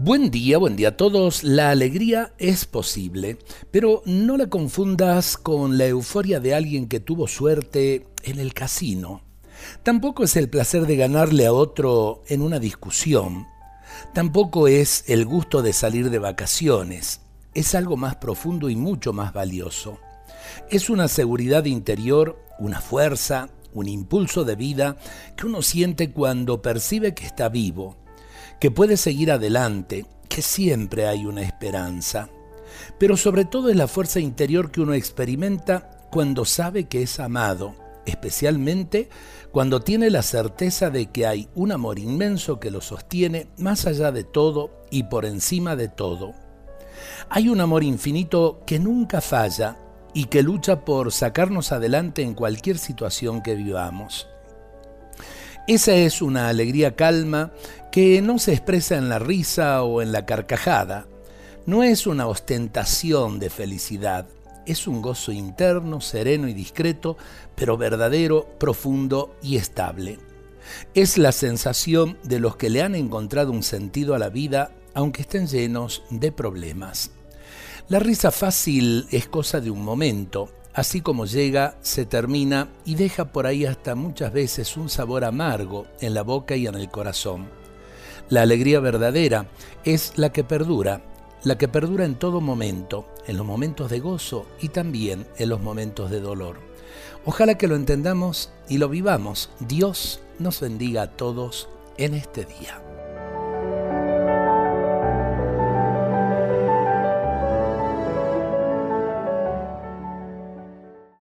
Buen día, buen día a todos. La alegría es posible, pero no la confundas con la euforia de alguien que tuvo suerte en el casino. Tampoco es el placer de ganarle a otro en una discusión. Tampoco es el gusto de salir de vacaciones. Es algo más profundo y mucho más valioso. Es una seguridad interior, una fuerza, un impulso de vida que uno siente cuando percibe que está vivo que puede seguir adelante, que siempre hay una esperanza. Pero sobre todo es la fuerza interior que uno experimenta cuando sabe que es amado, especialmente cuando tiene la certeza de que hay un amor inmenso que lo sostiene más allá de todo y por encima de todo. Hay un amor infinito que nunca falla y que lucha por sacarnos adelante en cualquier situación que vivamos. Esa es una alegría calma que no se expresa en la risa o en la carcajada. No es una ostentación de felicidad, es un gozo interno, sereno y discreto, pero verdadero, profundo y estable. Es la sensación de los que le han encontrado un sentido a la vida aunque estén llenos de problemas. La risa fácil es cosa de un momento, Así como llega, se termina y deja por ahí hasta muchas veces un sabor amargo en la boca y en el corazón. La alegría verdadera es la que perdura, la que perdura en todo momento, en los momentos de gozo y también en los momentos de dolor. Ojalá que lo entendamos y lo vivamos. Dios nos bendiga a todos en este día.